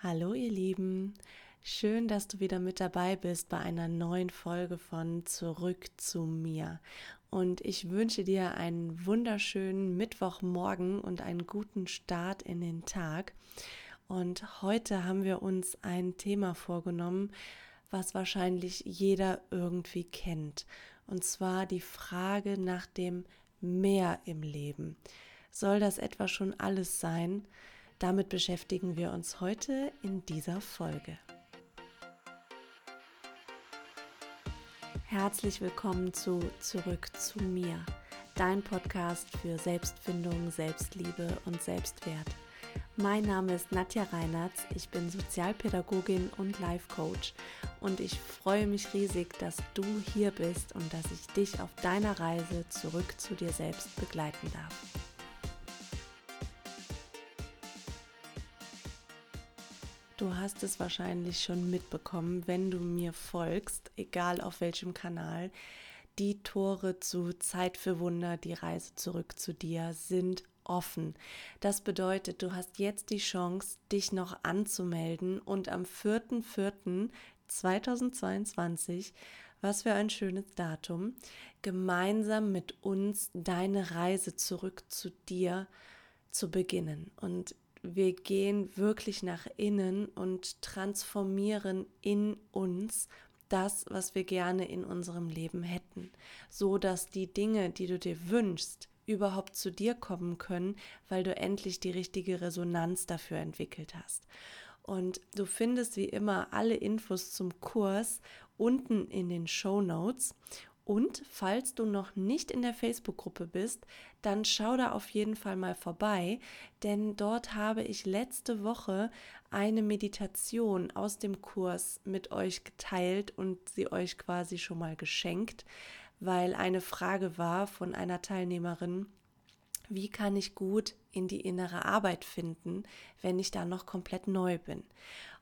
Hallo ihr Lieben, schön, dass du wieder mit dabei bist bei einer neuen Folge von Zurück zu mir. Und ich wünsche dir einen wunderschönen Mittwochmorgen und einen guten Start in den Tag. Und heute haben wir uns ein Thema vorgenommen, was wahrscheinlich jeder irgendwie kennt. Und zwar die Frage nach dem Mehr im Leben. Soll das etwa schon alles sein? Damit beschäftigen wir uns heute in dieser Folge. Herzlich willkommen zu Zurück zu mir, dein Podcast für Selbstfindung, Selbstliebe und Selbstwert. Mein Name ist Nadja Reinertz, ich bin Sozialpädagogin und Life Coach und ich freue mich riesig, dass du hier bist und dass ich dich auf deiner Reise zurück zu dir selbst begleiten darf. Du hast es wahrscheinlich schon mitbekommen, wenn du mir folgst, egal auf welchem Kanal. Die Tore zu Zeit für Wunder, die Reise zurück zu dir sind offen. Das bedeutet, du hast jetzt die Chance, dich noch anzumelden und am 4.4.2022, was für ein schönes Datum, gemeinsam mit uns deine Reise zurück zu dir zu beginnen. Und wir gehen wirklich nach innen und transformieren in uns das, was wir gerne in unserem Leben hätten, so dass die Dinge, die du dir wünschst, überhaupt zu dir kommen können, weil du endlich die richtige Resonanz dafür entwickelt hast. Und du findest wie immer alle Infos zum Kurs unten in den Show Notes. Und falls du noch nicht in der Facebook-Gruppe bist, dann schau da auf jeden Fall mal vorbei, denn dort habe ich letzte Woche eine Meditation aus dem Kurs mit euch geteilt und sie euch quasi schon mal geschenkt, weil eine Frage war von einer Teilnehmerin, wie kann ich gut in die innere Arbeit finden, wenn ich da noch komplett neu bin.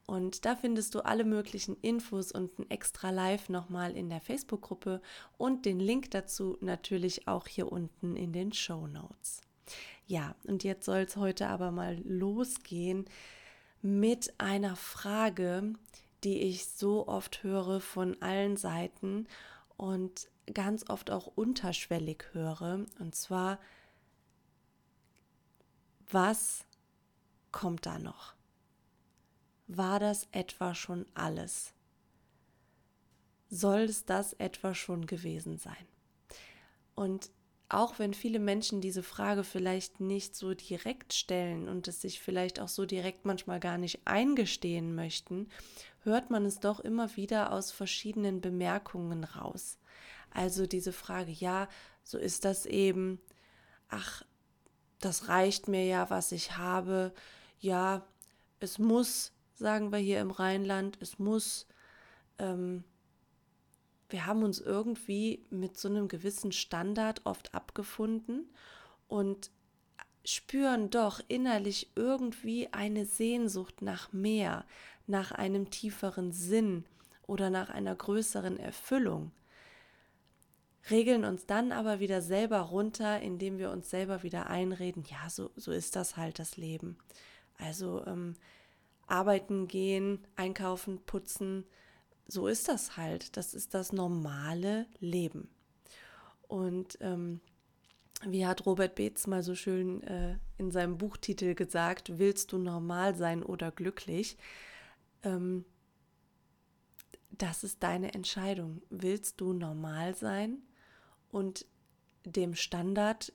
Und da findest du alle möglichen Infos und ein extra Live nochmal in der Facebook-Gruppe und den Link dazu natürlich auch hier unten in den Show Notes. Ja, und jetzt soll es heute aber mal losgehen mit einer Frage, die ich so oft höre von allen Seiten und ganz oft auch unterschwellig höre. Und zwar, was kommt da noch? War das etwa schon alles? Soll es das etwa schon gewesen sein? Und auch wenn viele Menschen diese Frage vielleicht nicht so direkt stellen und es sich vielleicht auch so direkt manchmal gar nicht eingestehen möchten, hört man es doch immer wieder aus verschiedenen Bemerkungen raus. Also diese Frage, ja, so ist das eben, ach, das reicht mir ja, was ich habe, ja, es muss sagen wir hier im Rheinland, es muss, ähm, wir haben uns irgendwie mit so einem gewissen Standard oft abgefunden und spüren doch innerlich irgendwie eine Sehnsucht nach mehr, nach einem tieferen Sinn oder nach einer größeren Erfüllung. Regeln uns dann aber wieder selber runter, indem wir uns selber wieder einreden, ja, so, so ist das halt das Leben. Also ähm, arbeiten gehen, einkaufen, putzen. So ist das halt. Das ist das normale Leben. Und ähm, wie hat Robert Beetz mal so schön äh, in seinem Buchtitel gesagt, willst du normal sein oder glücklich? Ähm, das ist deine Entscheidung. Willst du normal sein und dem Standard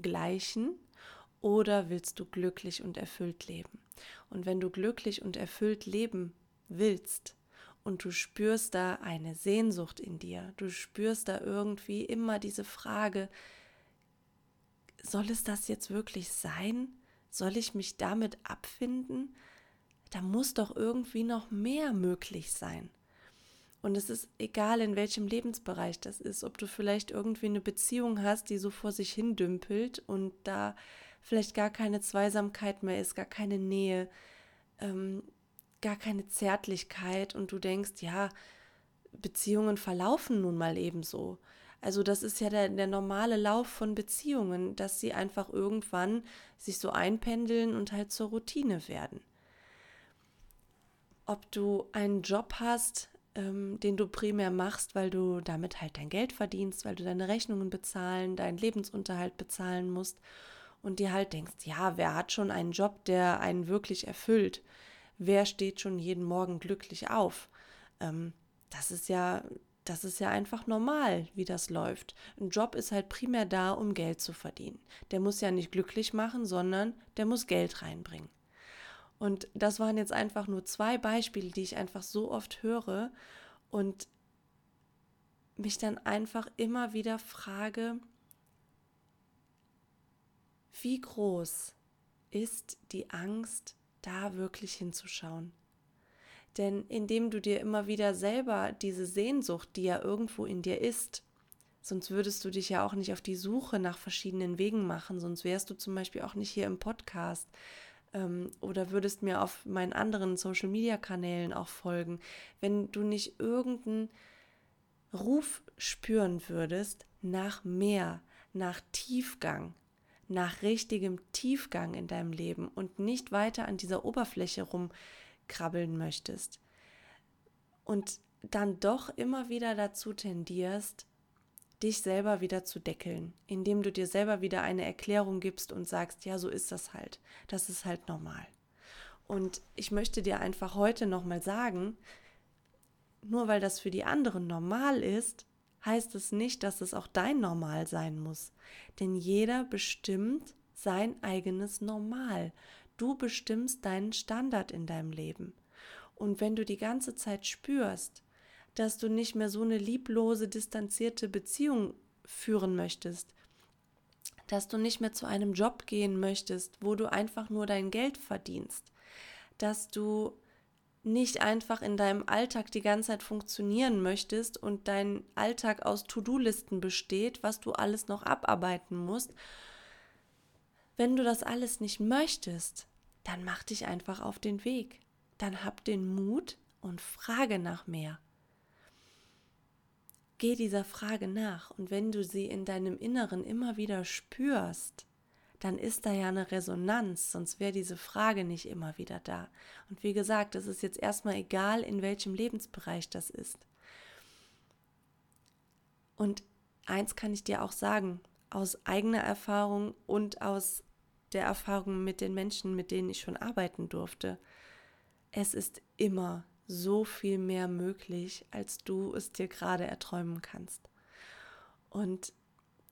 gleichen oder willst du glücklich und erfüllt leben? Und wenn du glücklich und erfüllt leben willst und du spürst da eine Sehnsucht in dir, du spürst da irgendwie immer diese Frage, soll es das jetzt wirklich sein? Soll ich mich damit abfinden? Da muss doch irgendwie noch mehr möglich sein. Und es ist egal, in welchem Lebensbereich das ist, ob du vielleicht irgendwie eine Beziehung hast, die so vor sich hin dümpelt und da vielleicht gar keine Zweisamkeit mehr ist, gar keine Nähe, ähm, gar keine Zärtlichkeit und du denkst, ja, Beziehungen verlaufen nun mal ebenso. Also das ist ja der, der normale Lauf von Beziehungen, dass sie einfach irgendwann sich so einpendeln und halt zur Routine werden. ob du einen Job hast, ähm, den du primär machst, weil du damit halt dein Geld verdienst, weil du deine Rechnungen bezahlen, deinen Lebensunterhalt bezahlen musst und dir halt denkst, ja, wer hat schon einen Job, der einen wirklich erfüllt? Wer steht schon jeden Morgen glücklich auf? Ähm, das ist ja, das ist ja einfach normal, wie das läuft. Ein Job ist halt primär da, um Geld zu verdienen. Der muss ja nicht glücklich machen, sondern der muss Geld reinbringen. Und das waren jetzt einfach nur zwei Beispiele, die ich einfach so oft höre und mich dann einfach immer wieder frage, wie groß ist die Angst, da wirklich hinzuschauen? Denn indem du dir immer wieder selber diese Sehnsucht, die ja irgendwo in dir ist, sonst würdest du dich ja auch nicht auf die Suche nach verschiedenen Wegen machen, sonst wärst du zum Beispiel auch nicht hier im Podcast, ähm, oder würdest mir auf meinen anderen Social-Media-Kanälen auch folgen, wenn du nicht irgendeinen Ruf spüren würdest nach mehr, nach Tiefgang, nach richtigem Tiefgang in deinem Leben und nicht weiter an dieser Oberfläche rumkrabbeln möchtest und dann doch immer wieder dazu tendierst, dich selber wieder zu deckeln, indem du dir selber wieder eine Erklärung gibst und sagst, ja, so ist das halt. Das ist halt normal. Und ich möchte dir einfach heute nochmal sagen, nur weil das für die anderen normal ist, heißt es nicht, dass es auch dein Normal sein muss. Denn jeder bestimmt sein eigenes Normal. Du bestimmst deinen Standard in deinem Leben. Und wenn du die ganze Zeit spürst, dass du nicht mehr so eine lieblose, distanzierte Beziehung führen möchtest, dass du nicht mehr zu einem Job gehen möchtest, wo du einfach nur dein Geld verdienst, dass du nicht einfach in deinem Alltag die ganze Zeit funktionieren möchtest und dein Alltag aus To-Do-Listen besteht, was du alles noch abarbeiten musst. Wenn du das alles nicht möchtest, dann mach dich einfach auf den Weg. Dann hab den Mut und frage nach mehr. Geh dieser Frage nach und wenn du sie in deinem Inneren immer wieder spürst, dann ist da ja eine Resonanz, sonst wäre diese Frage nicht immer wieder da. Und wie gesagt, es ist jetzt erstmal egal, in welchem Lebensbereich das ist. Und eins kann ich dir auch sagen, aus eigener Erfahrung und aus der Erfahrung mit den Menschen, mit denen ich schon arbeiten durfte. Es ist immer so viel mehr möglich, als du es dir gerade erträumen kannst. Und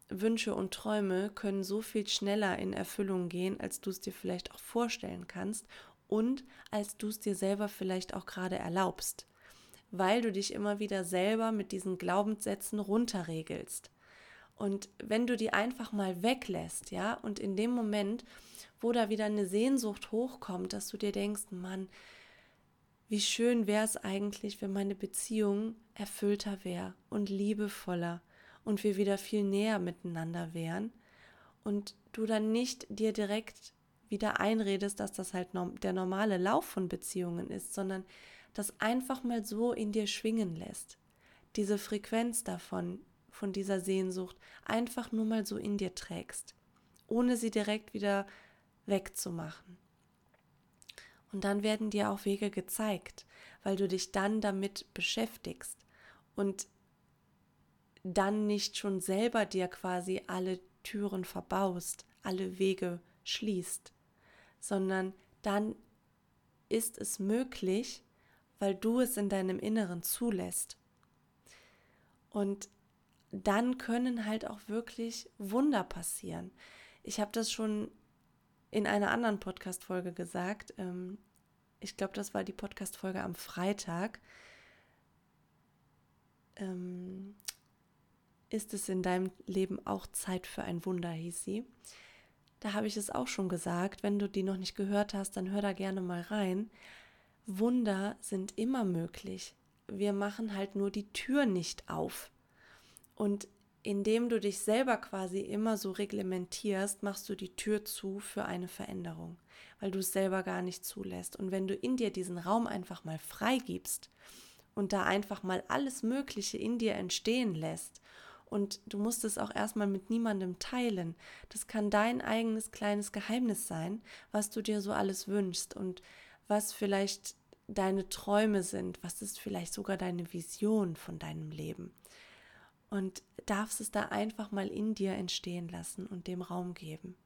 Wünsche und Träume können so viel schneller in Erfüllung gehen, als du es dir vielleicht auch vorstellen kannst und als du es dir selber vielleicht auch gerade erlaubst, weil du dich immer wieder selber mit diesen Glaubenssätzen runterregelst. Und wenn du die einfach mal weglässt, ja, und in dem Moment, wo da wieder eine Sehnsucht hochkommt, dass du dir denkst, Mann, wie schön wäre es eigentlich, wenn meine Beziehung erfüllter wäre und liebevoller und wir wieder viel näher miteinander wären und du dann nicht dir direkt wieder einredest, dass das halt der normale Lauf von Beziehungen ist, sondern das einfach mal so in dir schwingen lässt. Diese Frequenz davon, von dieser Sehnsucht, einfach nur mal so in dir trägst, ohne sie direkt wieder wegzumachen. Und dann werden dir auch Wege gezeigt, weil du dich dann damit beschäftigst und dann nicht schon selber dir quasi alle Türen verbaust, alle Wege schließt, sondern dann ist es möglich, weil du es in deinem Inneren zulässt. Und dann können halt auch wirklich Wunder passieren. Ich habe das schon in einer anderen Podcast-Folge gesagt. Ähm, ich glaube, das war die Podcast-Folge am Freitag. Ist es in deinem Leben auch Zeit für ein Wunder, hieß sie. Da habe ich es auch schon gesagt. Wenn du die noch nicht gehört hast, dann hör da gerne mal rein. Wunder sind immer möglich. Wir machen halt nur die Tür nicht auf. Und indem du dich selber quasi immer so reglementierst, machst du die Tür zu für eine Veränderung, weil du es selber gar nicht zulässt. Und wenn du in dir diesen Raum einfach mal freigibst und da einfach mal alles Mögliche in dir entstehen lässt, und du musst es auch erstmal mit niemandem teilen. Das kann dein eigenes kleines Geheimnis sein, was du dir so alles wünschst und was vielleicht deine Träume sind, was ist vielleicht sogar deine Vision von deinem Leben. Und darfst es da einfach mal in dir entstehen lassen und dem Raum geben.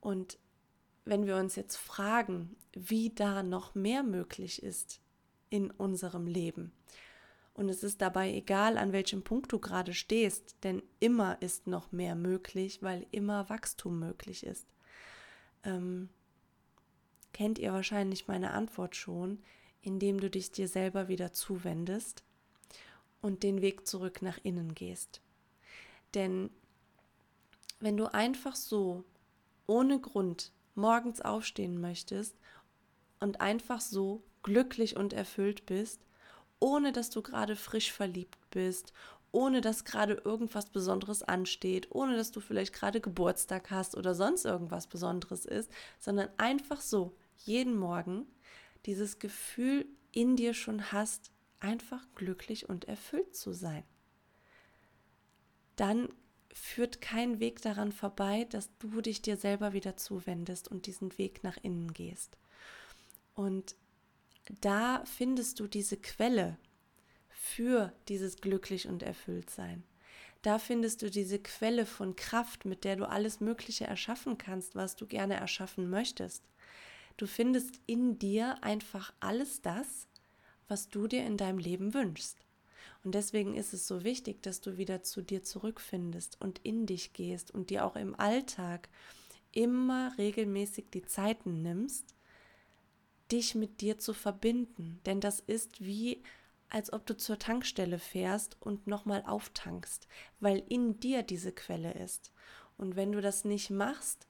Und wenn wir uns jetzt fragen, wie da noch mehr möglich ist in unserem Leben, und es ist dabei egal, an welchem Punkt du gerade stehst, denn immer ist noch mehr möglich, weil immer Wachstum möglich ist. Ähm, kennt ihr wahrscheinlich meine Antwort schon, indem du dich dir selber wieder zuwendest und den Weg zurück nach innen gehst. Denn wenn du einfach so, ohne Grund, morgens aufstehen möchtest und einfach so glücklich und erfüllt bist, ohne dass du gerade frisch verliebt bist, ohne dass gerade irgendwas Besonderes ansteht, ohne dass du vielleicht gerade Geburtstag hast oder sonst irgendwas Besonderes ist, sondern einfach so jeden Morgen dieses Gefühl in dir schon hast, einfach glücklich und erfüllt zu sein. Dann führt kein Weg daran vorbei, dass du dich dir selber wieder zuwendest und diesen Weg nach innen gehst. Und da findest du diese Quelle für dieses glücklich und erfüllt sein. Da findest du diese Quelle von Kraft, mit der du alles Mögliche erschaffen kannst, was du gerne erschaffen möchtest. Du findest in dir einfach alles das, was du dir in deinem Leben wünschst. Und deswegen ist es so wichtig, dass du wieder zu dir zurückfindest und in dich gehst und dir auch im Alltag immer regelmäßig die Zeiten nimmst, dich mit dir zu verbinden. Denn das ist wie, als ob du zur Tankstelle fährst und nochmal auftankst, weil in dir diese Quelle ist. Und wenn du das nicht machst,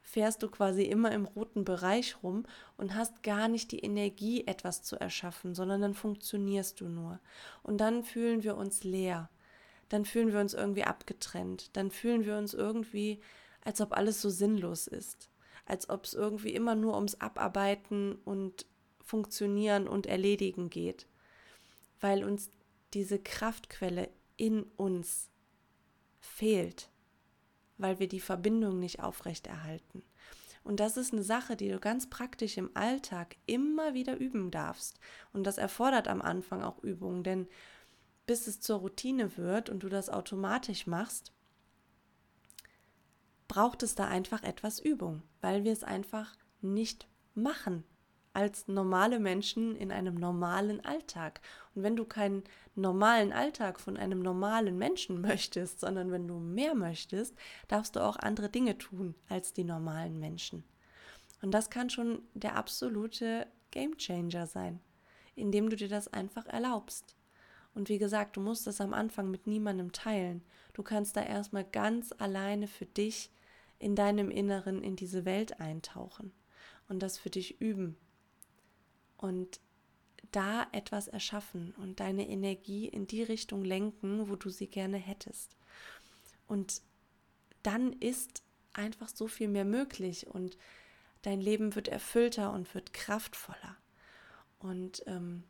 fährst du quasi immer im roten Bereich rum und hast gar nicht die Energie, etwas zu erschaffen, sondern dann funktionierst du nur. Und dann fühlen wir uns leer. Dann fühlen wir uns irgendwie abgetrennt. Dann fühlen wir uns irgendwie, als ob alles so sinnlos ist als ob es irgendwie immer nur ums Abarbeiten und Funktionieren und Erledigen geht, weil uns diese Kraftquelle in uns fehlt, weil wir die Verbindung nicht aufrechterhalten. Und das ist eine Sache, die du ganz praktisch im Alltag immer wieder üben darfst. Und das erfordert am Anfang auch Übung, denn bis es zur Routine wird und du das automatisch machst, braucht es da einfach etwas Übung, weil wir es einfach nicht machen als normale Menschen in einem normalen Alltag. Und wenn du keinen normalen Alltag von einem normalen Menschen möchtest, sondern wenn du mehr möchtest, darfst du auch andere Dinge tun als die normalen Menschen. Und das kann schon der absolute Gamechanger sein, indem du dir das einfach erlaubst. Und wie gesagt, du musst das am Anfang mit niemandem teilen. Du kannst da erstmal ganz alleine für dich in deinem Inneren in diese Welt eintauchen und das für dich üben und da etwas erschaffen und deine Energie in die Richtung lenken, wo du sie gerne hättest. Und dann ist einfach so viel mehr möglich und dein Leben wird erfüllter und wird kraftvoller und ähm,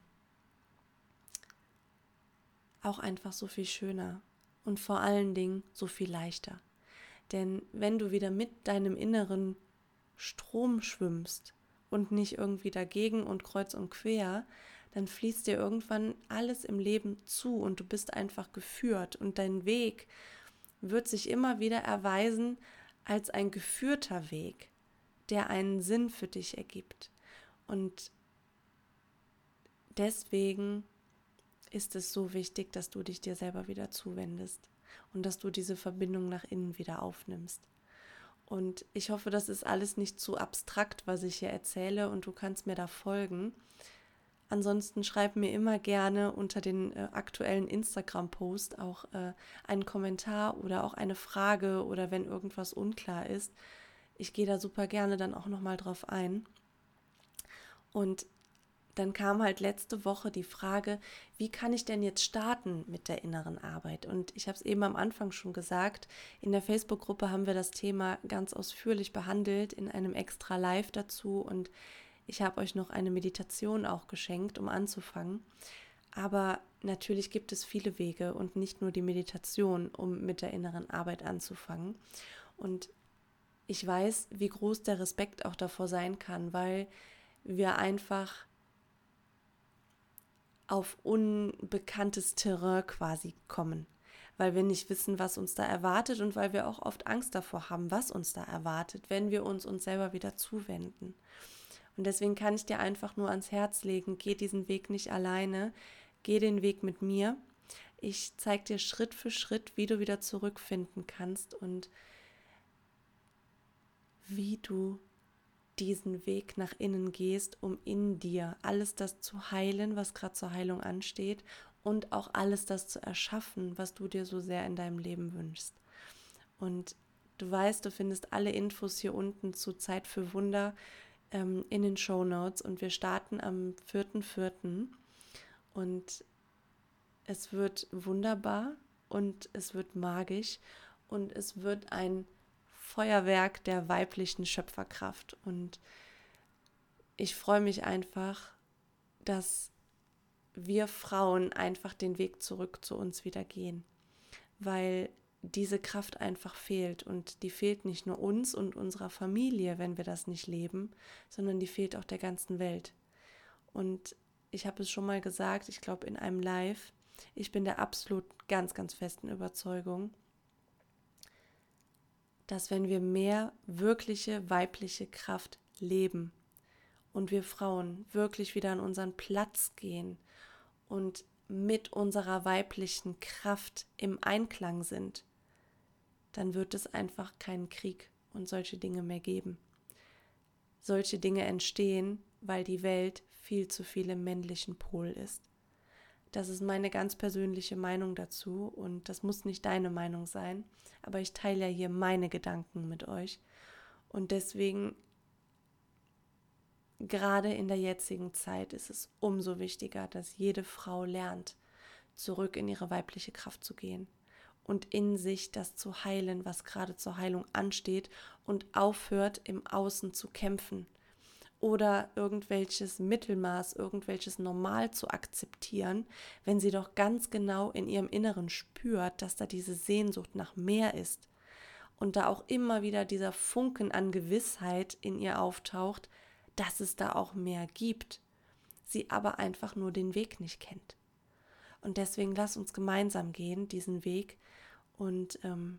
auch einfach so viel schöner und vor allen Dingen so viel leichter. Denn wenn du wieder mit deinem inneren Strom schwimmst und nicht irgendwie dagegen und kreuz und quer, dann fließt dir irgendwann alles im Leben zu und du bist einfach geführt und dein Weg wird sich immer wieder erweisen als ein geführter Weg, der einen Sinn für dich ergibt. Und deswegen ist es so wichtig, dass du dich dir selber wieder zuwendest und dass du diese Verbindung nach innen wieder aufnimmst. Und ich hoffe, das ist alles nicht zu abstrakt, was ich hier erzähle und du kannst mir da folgen. Ansonsten schreib mir immer gerne unter den äh, aktuellen Instagram-Post auch äh, einen Kommentar oder auch eine Frage oder wenn irgendwas unklar ist. Ich gehe da super gerne dann auch nochmal drauf ein. Und dann kam halt letzte Woche die Frage, wie kann ich denn jetzt starten mit der inneren Arbeit? Und ich habe es eben am Anfang schon gesagt, in der Facebook-Gruppe haben wir das Thema ganz ausführlich behandelt in einem extra Live dazu und ich habe euch noch eine Meditation auch geschenkt, um anzufangen. Aber natürlich gibt es viele Wege und nicht nur die Meditation, um mit der inneren Arbeit anzufangen. Und ich weiß, wie groß der Respekt auch davor sein kann, weil wir einfach auf unbekanntes Terrain quasi kommen, weil wir nicht wissen, was uns da erwartet und weil wir auch oft Angst davor haben, was uns da erwartet, wenn wir uns uns selber wieder zuwenden. Und deswegen kann ich dir einfach nur ans Herz legen, geh diesen Weg nicht alleine, geh den Weg mit mir. Ich zeige dir Schritt für Schritt, wie du wieder zurückfinden kannst und wie du diesen Weg nach innen gehst, um in dir alles das zu heilen, was gerade zur Heilung ansteht und auch alles das zu erschaffen, was du dir so sehr in deinem Leben wünschst. Und du weißt, du findest alle Infos hier unten zu Zeit für Wunder ähm, in den Show Notes und wir starten am 4.4. und es wird wunderbar und es wird magisch und es wird ein Feuerwerk der weiblichen Schöpferkraft. Und ich freue mich einfach, dass wir Frauen einfach den Weg zurück zu uns wieder gehen, weil diese Kraft einfach fehlt und die fehlt nicht nur uns und unserer Familie, wenn wir das nicht leben, sondern die fehlt auch der ganzen Welt. Und ich habe es schon mal gesagt, ich glaube in einem Live, ich bin der absolut ganz, ganz festen Überzeugung, dass wenn wir mehr wirkliche weibliche Kraft leben und wir Frauen wirklich wieder an unseren Platz gehen und mit unserer weiblichen Kraft im Einklang sind, dann wird es einfach keinen Krieg und solche Dinge mehr geben. Solche Dinge entstehen, weil die Welt viel zu viel im männlichen Pol ist. Das ist meine ganz persönliche Meinung dazu und das muss nicht deine Meinung sein, aber ich teile ja hier meine Gedanken mit euch. Und deswegen gerade in der jetzigen Zeit ist es umso wichtiger, dass jede Frau lernt, zurück in ihre weibliche Kraft zu gehen und in sich das zu heilen, was gerade zur Heilung ansteht und aufhört, im Außen zu kämpfen oder irgendwelches Mittelmaß, irgendwelches Normal zu akzeptieren, wenn sie doch ganz genau in ihrem Inneren spürt, dass da diese Sehnsucht nach mehr ist. Und da auch immer wieder dieser Funken an Gewissheit in ihr auftaucht, dass es da auch mehr gibt, sie aber einfach nur den Weg nicht kennt. Und deswegen lass uns gemeinsam gehen, diesen Weg, und ähm,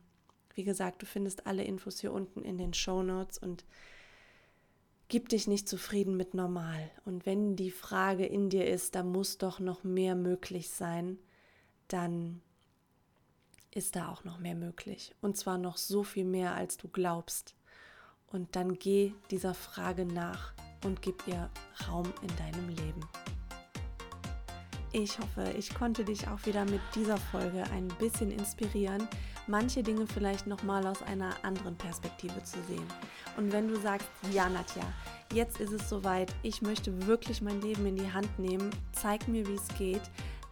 wie gesagt, du findest alle Infos hier unten in den Show Notes. Und gib dich nicht zufrieden mit normal. Und wenn die Frage in dir ist, da muss doch noch mehr möglich sein, dann ist da auch noch mehr möglich. Und zwar noch so viel mehr, als du glaubst. Und dann geh dieser Frage nach und gib ihr Raum in deinem Leben. Ich hoffe, ich konnte dich auch wieder mit dieser Folge ein bisschen inspirieren, manche Dinge vielleicht nochmal aus einer anderen Perspektive zu sehen. Und wenn du sagst, ja, Nadja, jetzt ist es soweit, ich möchte wirklich mein Leben in die Hand nehmen, zeig mir, wie es geht,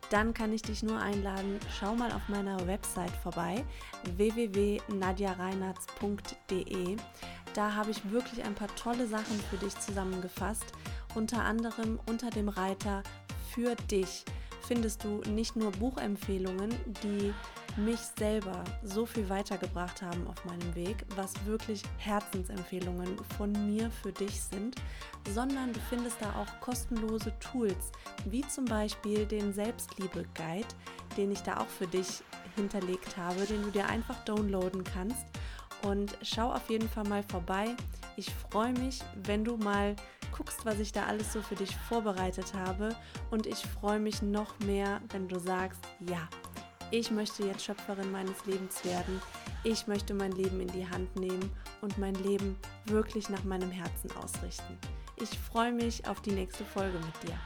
dann kann ich dich nur einladen, schau mal auf meiner Website vorbei, www.nadjareinartz.de. Da habe ich wirklich ein paar tolle Sachen für dich zusammengefasst, unter anderem unter dem Reiter für dich findest du nicht nur Buchempfehlungen, die mich selber so viel weitergebracht haben auf meinem Weg, was wirklich Herzensempfehlungen von mir für dich sind, sondern du findest da auch kostenlose Tools, wie zum Beispiel den Selbstliebe-Guide, den ich da auch für dich hinterlegt habe, den du dir einfach downloaden kannst. Und schau auf jeden Fall mal vorbei. Ich freue mich, wenn du mal guckst, was ich da alles so für dich vorbereitet habe. Und ich freue mich noch mehr, wenn du sagst, ja, ich möchte jetzt Schöpferin meines Lebens werden. Ich möchte mein Leben in die Hand nehmen und mein Leben wirklich nach meinem Herzen ausrichten. Ich freue mich auf die nächste Folge mit dir.